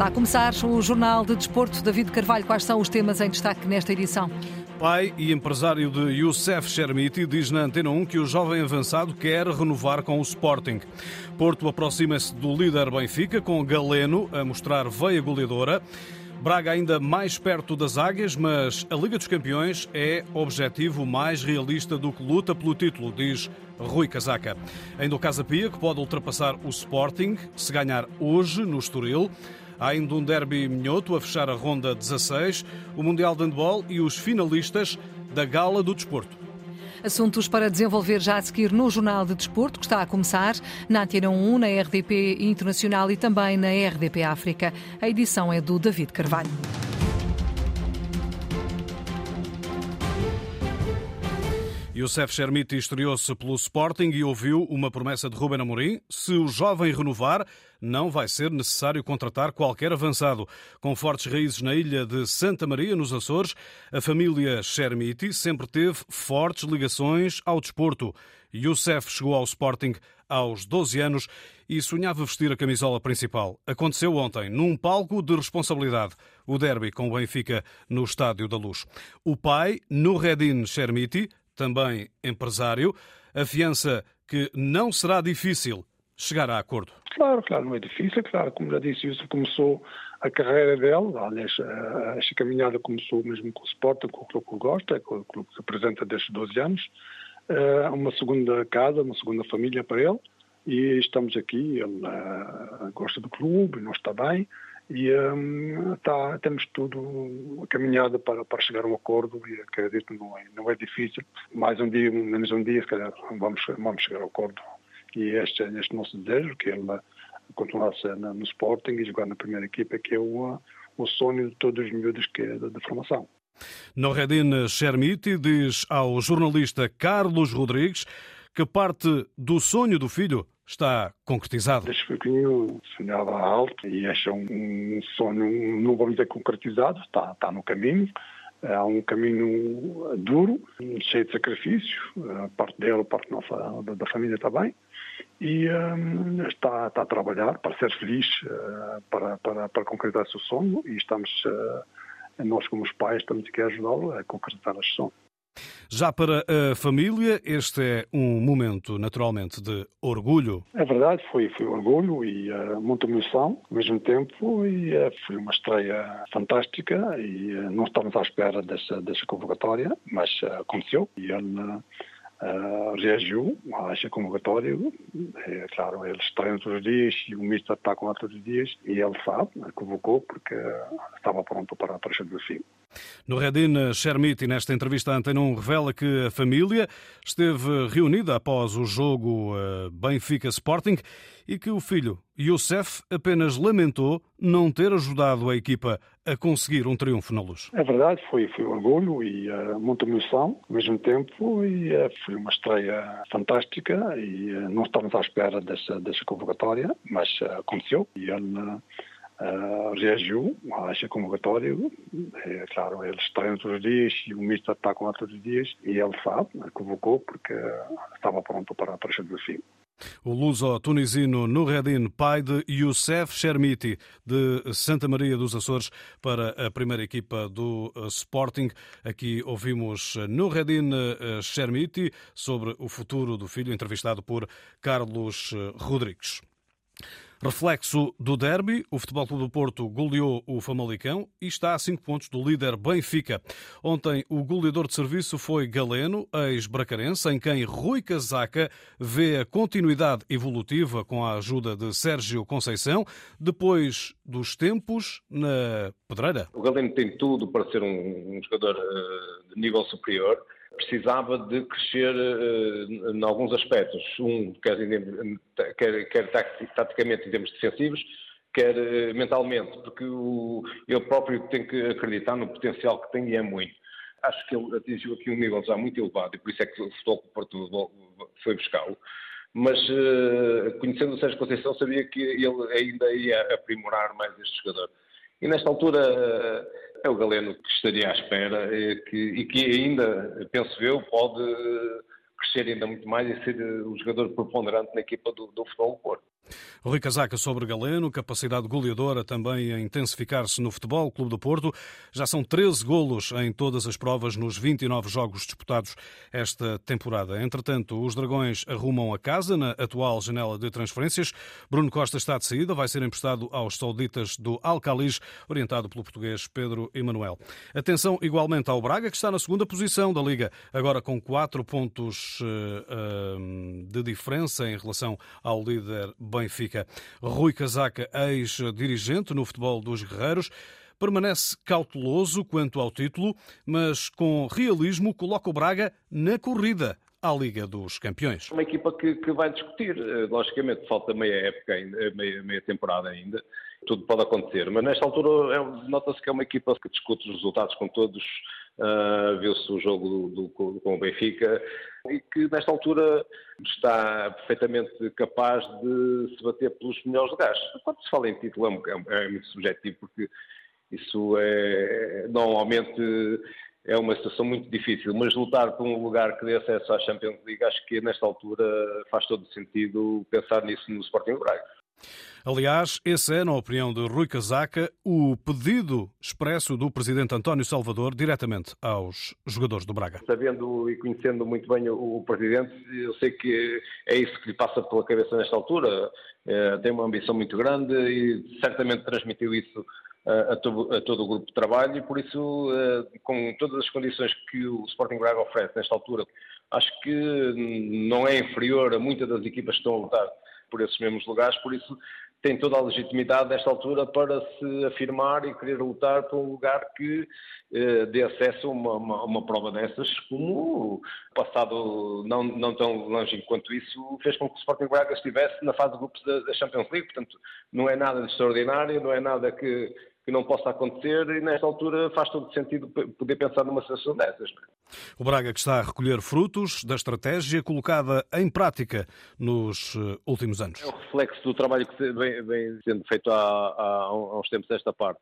Está a começar o Jornal de Desporto. David Carvalho, quais são os temas em destaque nesta edição? Pai e empresário de Youssef Chermiti diz na Antena 1 que o jovem avançado quer renovar com o Sporting. Porto aproxima-se do líder Benfica, com Galeno a mostrar veia goleadora. Braga ainda mais perto das águias, mas a Liga dos Campeões é objetivo mais realista do que luta pelo título, diz Rui Casaca. Ainda o Casa Pia, que pode ultrapassar o Sporting se ganhar hoje no Estoril. Há ainda um derby minhoto a fechar a ronda 16, o Mundial de Handball e os finalistas da Gala do Desporto. Assuntos para desenvolver já a seguir no Jornal de Desporto, que está a começar na Antena 1, na RDP Internacional e também na RDP África. A edição é do David Carvalho. Youssef Chermiti estreou-se pelo Sporting e ouviu uma promessa de Ruben Amorim. Se o jovem renovar, não vai ser necessário contratar qualquer avançado. Com fortes raízes na ilha de Santa Maria, nos Açores, a família Chermiti sempre teve fortes ligações ao desporto. Youssef chegou ao Sporting aos 12 anos e sonhava vestir a camisola principal. Aconteceu ontem, num palco de responsabilidade, o derby com o Benfica no Estádio da Luz. O pai, Nureddin Chermiti, também empresário, afiança que não será difícil chegar a acordo. Claro, claro, não é difícil, claro, como já disse, isso começou a carreira dele, aliás, esta caminhada começou mesmo com o Sporting, com o clube que gosta, com o clube que apresenta desde 12 anos, eh, uma segunda casa, uma segunda família para ele, e estamos aqui, ele uh, gosta do clube, nós está bem, e um, tá, temos tudo caminhado para, para chegar a um acordo e acredito não é, não é difícil. Mais um dia, menos um dia, se calhar vamos, vamos chegar a um acordo. E este é este nosso desejo, que ele continuasse no Sporting e jogar na primeira equipa, que é o, o sonho de todos os miúdos que é da, formação. Noredine Chermiti diz ao jornalista Carlos Rodrigues que parte do sonho do filho está concretizado. Desde pequenino sonhava alto e este é um sonho, não vamos dizer concretizado, está, está no caminho. Há um caminho duro, cheio de sacrifícios, a parte dele, a parte nossa, da família também. E um, está, está, a trabalhar para ser feliz, uh, para, para, para concretizar o seu sonho e estamos, uh, nós como os pais, estamos aqui a ajudá-lo a concretizar esse sonho. Já para a família, este é um momento naturalmente de orgulho. É verdade, foi, foi orgulho e uh, muita emoção ao mesmo tempo e uh, foi uma estreia fantástica e uh, não estávamos à espera dessa, dessa convocatória, mas aconteceu e ele Uh, reagiu a essa convocatória. É, claro, eles treinam todos os dias e o Mister está com os dias e ele sabe, convocou porque estava pronto para, para esse desafio. No Redin Shermiti, nesta entrevista à Antena 1, revela que a família esteve reunida após o jogo eh, Benfica-Sporting e que o filho, Youssef, apenas lamentou não ter ajudado a equipa a conseguir um triunfo na luz. É verdade, foi, foi orgulho e uh, muita emoção ao mesmo tempo e uh, foi uma estreia fantástica e uh, não estávamos à espera dessa, dessa convocatória, mas aconteceu e ele uh, reagiu a essa convocatória. É claro, eles treinam todos os dias e o Mister está com lá todos os dias e ele sabe, convocou porque estava pronto para, para esse desafio. O luso-tunisino Nureddin, pai de Youssef Chermiti, de Santa Maria dos Açores, para a primeira equipa do eh, Sporting. Aqui ouvimos Nureddin eh, Chermiti sobre o futuro do filho, entrevistado por Carlos eh, Rodrigues. Reflexo do derby, o Futebol Clube do Porto goleou o Famalicão e está a 5 pontos do líder Benfica. Ontem o goleador de serviço foi Galeno, ex-bracarense, em quem Rui Casaca vê a continuidade evolutiva com a ajuda de Sérgio Conceição, depois dos tempos na Pedreira. O Galeno tem tudo para ser um, jogador uh, de nível superior precisava de crescer uh, em alguns aspectos. Um, quer, quer, quer taticamente em termos defensivos, quer uh, mentalmente, porque o, ele próprio tem que acreditar no potencial que tem e é muito. Acho que ele atingiu aqui um nível já muito elevado e por isso é que o Futebol Porto foi buscá-lo. Mas uh, conhecendo o Sérgio Conceição sabia que ele ainda ia aprimorar mais este jogador. E nesta altura é o Galeno que estaria à espera e que, e que ainda, penso eu, pode crescer ainda muito mais e ser o jogador preponderante na equipa do, do Futebol Porto. Rui Casaca sobre Galeno, capacidade goleadora também a intensificar-se no Futebol Clube do Porto. Já são 13 golos em todas as provas nos 29 jogos disputados esta temporada. Entretanto, os Dragões arrumam a casa na atual janela de transferências. Bruno Costa está de saída, vai ser emprestado aos sauditas do Alcalis, orientado pelo português Pedro Emanuel. Atenção igualmente ao Braga, que está na segunda posição da Liga, agora com 4 pontos eh, eh, de diferença em relação ao líder Benfica. Rui Casaca, ex-dirigente no futebol dos Guerreiros, permanece cauteloso quanto ao título, mas com realismo coloca o Braga na corrida à Liga dos Campeões. Uma equipa que, que vai discutir, eh, logicamente falta meia época, ainda, meia, meia temporada ainda, tudo pode acontecer, mas nesta altura é, nota-se que é uma equipa que discute os resultados com todos, uh, viu-se o jogo do, do, com o Benfica e que nesta altura está perfeitamente capaz de se bater pelos melhores lugares. Quando se fala em título é, é, muito subjetivo porque isso é normalmente é uma situação muito difícil, mas lutar por um lugar que dê acesso à Champions League, acho que nesta altura faz todo sentido pensar nisso no Sporting Braga. Aliás, esse é, na opinião de Rui Casaca, o pedido expresso do presidente António Salvador diretamente aos jogadores do Braga. Sabendo e conhecendo muito bem o, presidente, eu sei que é isso que lhe passa pela cabeça nesta altura. É, tem uma ambição muito grande e certamente transmitiu isso a todo, a todo, o grupo de trabalho e por isso, é, com todas as condições que o Sporting Braga oferece nesta altura, acho que não é inferior a muitas das equipas que estão a lutar por esses mesmos lugares, por isso tem toda a legitimidade nesta altura para se afirmar e querer lutar por um lugar que eh, dê acesso a uma, uma, uma, prova dessas, como passado não, não tão longe quanto isso fez com que o Sporting Braga estivesse na fase de grupos da, da Champions League, portanto não é nada de extraordinário, não é nada que que não possa acontecer e nesta altura faz todo sentido poder pensar numa situação dessas. O Braga que está a recolher frutos da estratégia colocada em prática nos eh, últimos anos. É o reflexo do trabalho que vem, vem sendo feito há, há, uns tempos desta parte.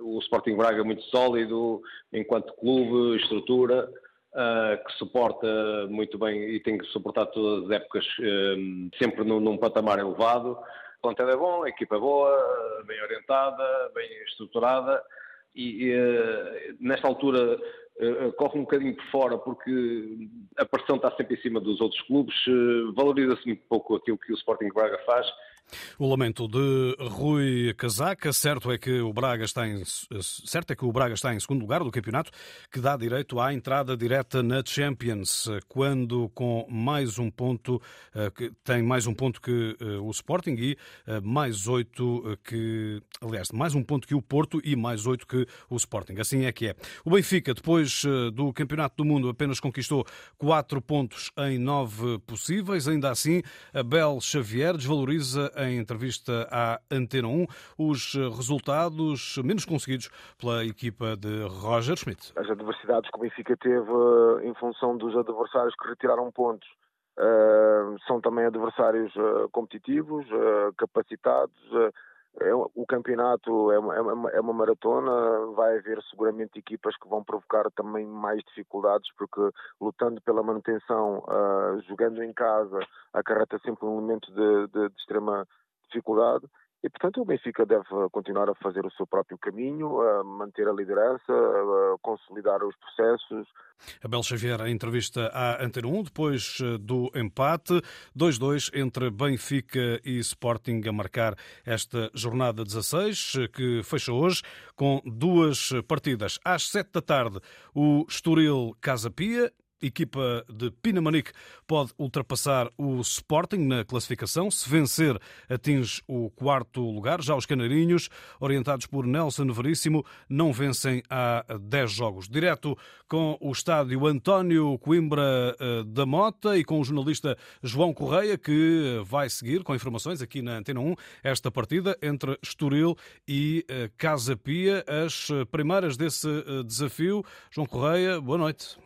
O Sporting Braga é muito sólido enquanto clube, estrutura, uh, que suporta muito bem e tem que suportar todas as épocas uh, sempre num, num patamar elevado plantel é bom, a equipa é boa, bem orientada, bem estruturada e, e eh, nesta altura uh, corre um bocadinho por fora porque a pressão está sempre em cima dos outros clubes, valoriza-se muito pouco aquilo que o Sporting Braga faz o lamento de Rui Casaca, certo é que o Braga está em certo é que o Braga está em segundo lugar do campeonato, que dá direito à entrada direta na Champions, quando com mais um ponto eh, tem mais um ponto que eh, o Sporting e eh, mais oito que aliás mais um ponto que o Porto e mais oito que o Sporting. Assim é que é. O Benfica depois do campeonato do mundo apenas conquistou quatro pontos em nove possíveis. Ainda assim, Abel Xavier desvaloriza em entrevista à Antena 1 os resultados menos conseguidos pela equipa de Roger Schmidt. As adversidades que o Benfica teve eh, em função dos adversários que retiraram pontos uh, são também adversários uh, competitivos, capacitados. É, o campeonato é uma, é, uma, é uma, maratona, vai haver seguramente equipas que vão provocar também mais dificuldades, porque lutando pela manutenção, uh, jogando em casa, acarreta sempre um elemento de, de, de extrema dificuldade. E, portanto, o Benfica deve continuar a fazer o seu próprio caminho, a manter a liderança, a consolidar os processos. Abel Xavier, a entrevista à Antena 1, depois eh, do empate, 2-2 entre Benfica e Sporting a marcar esta jornada 16, eh, que fecha hoje com duas partidas. Às 7 da tarde, o Estoril Casa Pia equipa de Pinamanique pode ultrapassar o Sporting na classificação. Se vencer, atinge o quarto lugar. Já os Canarinhos, orientados por Nelson Veríssimo, não vencem há 10 jogos. Direto com o estádio António Coimbra eh, da Mota e com o jornalista João Correia, que vai seguir com informações aqui na Antena 1 esta partida entre Estoril e eh, Casa Pia, as primeiras desse eh, desafio. João Correia, boa noite.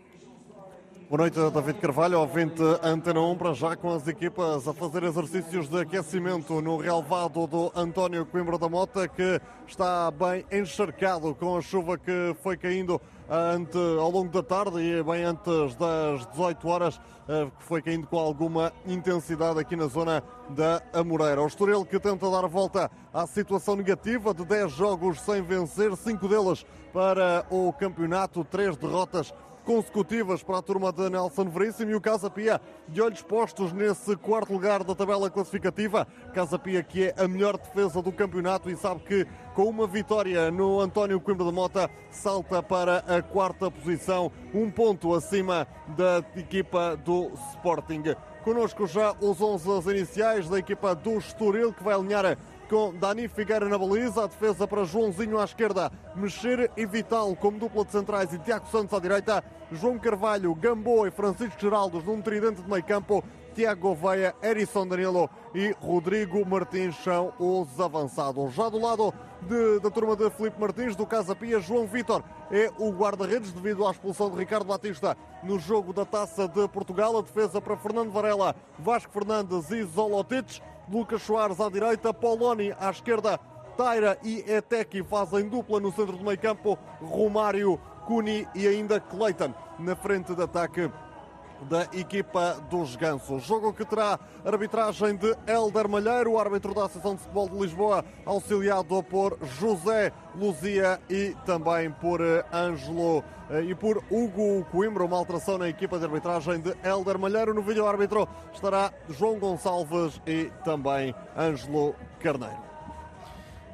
Boa noite, David Carvalho, ouvinte Antena 1, para já com as equipas a fazer exercícios de aquecimento no relevado do António Coimbra da Mota, que está bem encharcado com a chuva que foi caindo ante, ao longo da tarde e bem antes das 18 horas, eh, que foi caindo com alguma intensidade aqui na zona da Amoreira. O Estoril que tenta dar volta à situação negativa de 10 jogos sem vencer, 5 deles para o campeonato, 3 derrotas consecutivas para a turma de Nelson Veríssimo e o Casa Pia de olhos postos nesse quarto lugar da tabela classificativa. Casa Pia que é a melhor defesa do campeonato e sabe que com uma vitória no António Coimbra da Mota salta para a quarta posição, um ponto acima da equipa do Sporting. Conosco já os 11 iniciais da equipa do Estoril que vai alinhar com Dani Figueira na baliza, a defesa para Joãozinho à esquerda, Mexer e Vital como dupla de centrais e Tiago Santos à direita, João Carvalho, Gamboa e Francisco Geraldos num tridente de meio campo, Tiago Gouveia, Erison Danilo e Rodrigo Martins são os avançados. Já do lado de, da turma de Felipe Martins, do Casa Pia, João Vitor é o guarda-redes devido à expulsão de Ricardo Batista no jogo da Taça de Portugal. A defesa para Fernando Varela, Vasco Fernandes e Zolotic. Lucas Soares à direita, Poloni à esquerda, Taira e Eteki fazem dupla no centro do meio campo, Romário, Cuni e ainda Cleiton na frente de ataque da equipa dos Gansos. Jogo que terá arbitragem de Helder Malheiro, árbitro da Associação de Futebol de Lisboa, auxiliado por José Luzia e também por eh, Ângelo eh, e por Hugo Coimbra, uma alteração na equipa de arbitragem de Helder Malheiro. No vídeo árbitro estará João Gonçalves e também Ângelo Carneiro.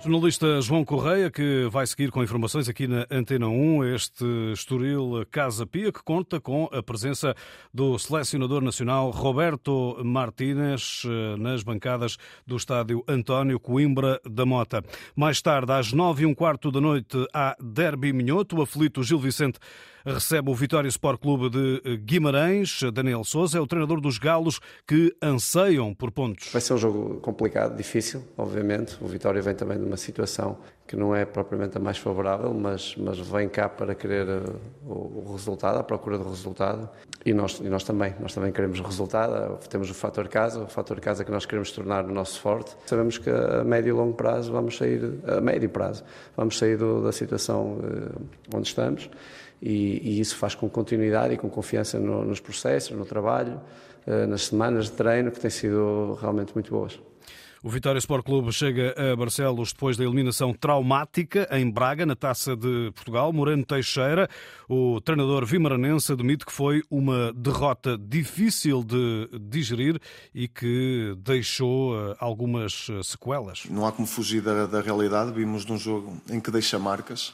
Jornalista João Correia, que vai seguir com informações aqui na Antena 1, este Estoril Casa Pia, que conta com a presença do selecionador nacional Roberto Martínez eh, nas bancadas do estádio António Coimbra da Mota. Mais tarde, às nove e um quarto da noite, há Derby Minhoto, o aflito Gil Vicente recebe o Vitória Sport Clube de Guimarães. Daniel Souza é o treinador dos Galos que anseiam por pontos. Vai ser um jogo complicado, difícil, obviamente. O Vitória vem também de uma situação que não é propriamente a mais favorável, mas, mas vem cá para querer uh, o, o, resultado, a procura do resultado. E nós, e nós também, nós também queremos o resultado. Temos o fator casa, o fator casa que nós queremos tornar o nosso forte. Sabemos que a médio e longo prazo vamos sair, a médio prazo, vamos sair do, da situação uh, onde estamos e, e, isso faz com continuidade e com confiança no, nos processos, no trabalho, uh, nas semanas de treino que têm sido realmente muito boas. O Vitória Sport Clube chega a Barcelos depois da eliminação traumática em Braga, na Taça de Portugal. Moreno Teixeira, o treinador vimaranense, admite que foi uma derrota difícil de digerir e que deixou eh, algumas eh, sequelas. Não há como fugir da, da realidade. Vimos num jogo em que deixa marcas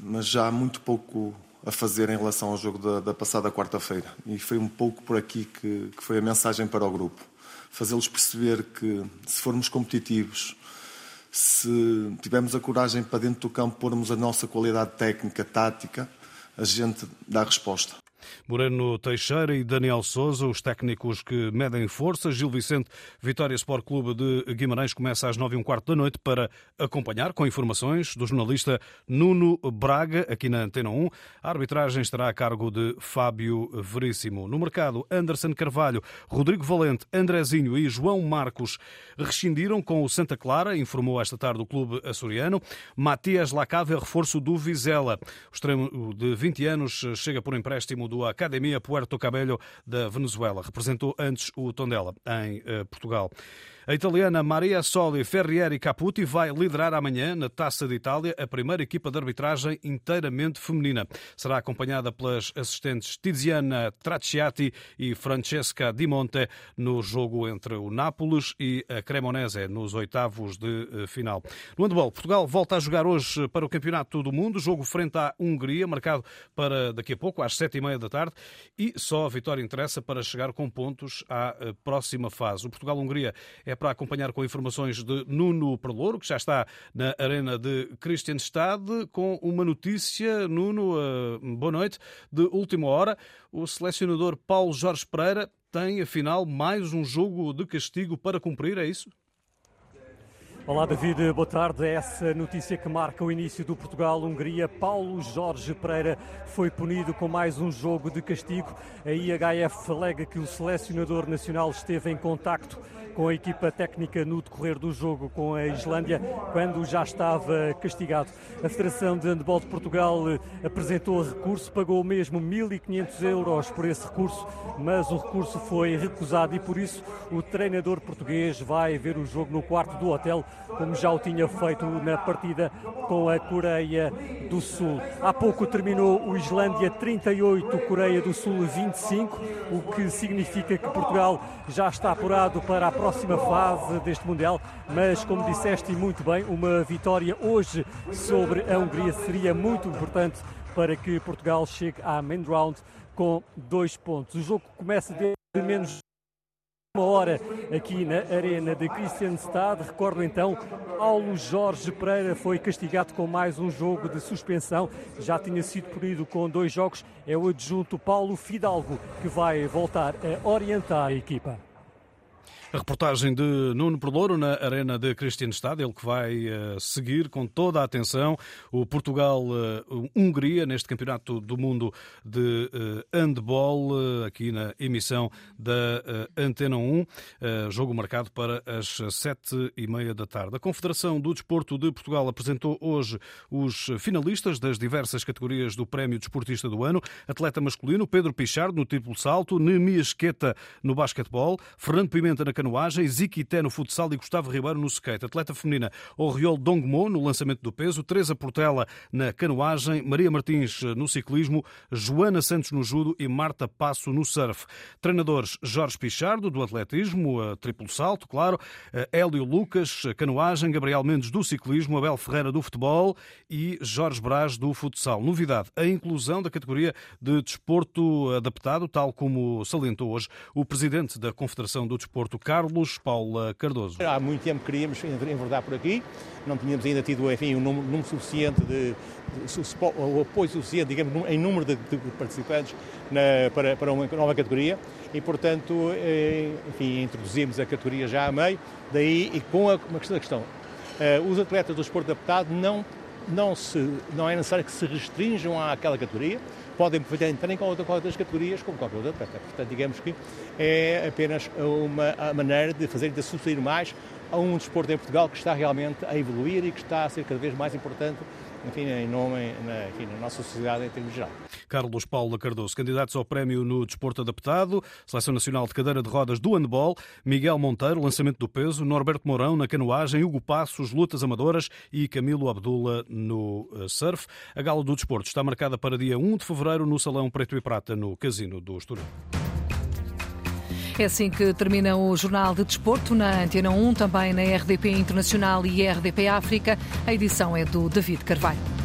mas já há muito pouco a fazer em relação ao jogo da, da passada quarta-feira. E foi um pouco por aqui que, que foi a mensagem para o grupo. Fazê-los perceber que, se formos competitivos, se tivermos a coragem para dentro do campo pormos a nossa qualidade técnica, tática, a gente dá resposta. Moreno Teixeira e Daniel Souza, os técnicos que medem forças. Gil Vicente, Vitória Sport Clube de Guimarães, começa às nove e um quarto da noite para acompanhar com informações do jornalista Nuno Braga, aqui na Antena 1. A arbitragem estará a cargo de Fábio Veríssimo. No mercado, Anderson Carvalho, Rodrigo Valente, Andrezinho e João Marcos rescindiram com o Santa Clara, informou esta tarde o clube açoriano. Matias Lacave, reforço do Vizela. O extremo de 20 anos chega por empréstimo do Academia Puerto Cabello da Venezuela. Representou antes o Tondela em eh, Portugal. A italiana Maria Soli Ferrieri Caputi vai liderar amanhã, na Taça de Itália, a primeira equipa de arbitragem inteiramente feminina. Será acompanhada pelas assistentes Tiziana Tracciati e Francesca Di Monte no jogo entre o Nápoles e a Cremonese, nos oitavos de eh, final. No handball, Portugal volta a jogar hoje para o Campeonato do Mundo, jogo frente à Hungria, marcado para daqui a pouco, às sete e meia da tarde, e só a vitória interessa para chegar com pontos à eh, próxima fase. O Portugal-Hungria é para acompanhar com informações de Nuno Perlouro, que já está na arena de Christianstad, com uma notícia, Nuno, eh, boa noite, de última hora. O selecionador Paulo Jorge Pereira tem, afinal, mais um jogo de castigo para cumprir, é isso? Olá David, boa tarde. É essa notícia que marca o início do Portugal-Hungria. Paulo Jorge Pereira foi punido com mais um jogo de castigo. A IHF alega que o selecionador nacional esteve em contacto com a equipa técnica no decorrer do jogo com a Islândia, quando já estava castigado. A Federação de Handebol de Portugal apresentou recurso, pagou mesmo 1.500 euros por esse recurso, mas o recurso foi recusado e por isso o treinador português vai ver o jogo no quarto do hotel, como já o tinha feito na partida com a Coreia do Sul. Há pouco terminou o Islândia 38, Coreia do Sul 25, o que significa que Portugal já está apurado para a próxima fase deste Mundial, mas como disseste muito bem, uma vitória hoje sobre a Hungria seria muito importante para que Portugal chegue à main round com dois pontos. O jogo começa de menos uma hora aqui na Arena de Christianstad. Recordo então, Paulo Jorge Pereira foi castigado com mais um jogo de suspensão. Já tinha sido punido com dois jogos. É o adjunto Paulo Fidalgo que vai voltar a orientar a equipa. A reportagem de Nuno Perlouro na Arena de Cristianstad, ele que vai uh, seguir com toda a atenção o Portugal-Hungria uh, neste Campeonato do Mundo de uh, Handball, aqui na emissão da Antena 1, jogo marcado para as sete e meia da tarde. A Confederação do Desporto de Portugal apresentou hoje os finalistas das diversas categorias do Prémio Desportista do Ano. Atleta masculino, Pedro Pichardo no triplo salto, Nemias Queta no basquetebol, Fernando Pimenta na canoagem, Ziquité no futsal e Gustavo Ribeiro no skate. Atleta feminina, Oriol Dongmo no lançamento do peso, Teresa Portela na canoagem, Maria Martins no ciclismo, Joana Santos no judo e Marta Passo no surf. Treinadores Jorge Pichardo do atletismo, triplo salto, claro, Hélio Lucas, canoagem, Gabriel Mendes do ciclismo, Abel Ferreira do futebol e Jorge Braz do futsal. Novidade, a inclusão da categoria de desporto adaptado, tal como salientou hoje o presidente da Confederação do Desporto, Carlos Paula Cardoso. Há muito tempo queríamos enverdar por aqui, não tínhamos ainda tido enfim, um número, número suficiente de, o apoio suficiente, digamos, em número de, de participantes na, para, para uma nova categoria. E, portanto, eh, enfim, introduzimos a categoria já a meio, daí e com a, uma questão, questão uh, os atletas do esporte adaptado não, não, se, não é necessário que se restringam àquela categoria, podem entrar em outras categorias como qualquer outra atleta. Portanto, digamos que é apenas uma maneira de fazer de associar mais a um desporto em Portugal que está realmente a evoluir e que está a ser cada vez mais importante enfim, em nome, na, enfim, na nossa sociedade em termos geral. Carlos Paulo Cardoso, candidatos ao prémio no desporto adaptado, Seleção Nacional de Cadeira de Rodas do Handball, Miguel Monteiro, lançamento do peso, Norberto Mourão na canoagem, Hugo Passos, lutas amadoras e Camilo Abdullah no eh, surf. A gala do desporto está marcada para dia 1 de fevereiro no Salão Preto e Prata, no Casino do Estoril. É assim que termina o Jornal de Desporto na Antena 1, também na RDP Internacional e RDP África. A edição é do David Carvalho.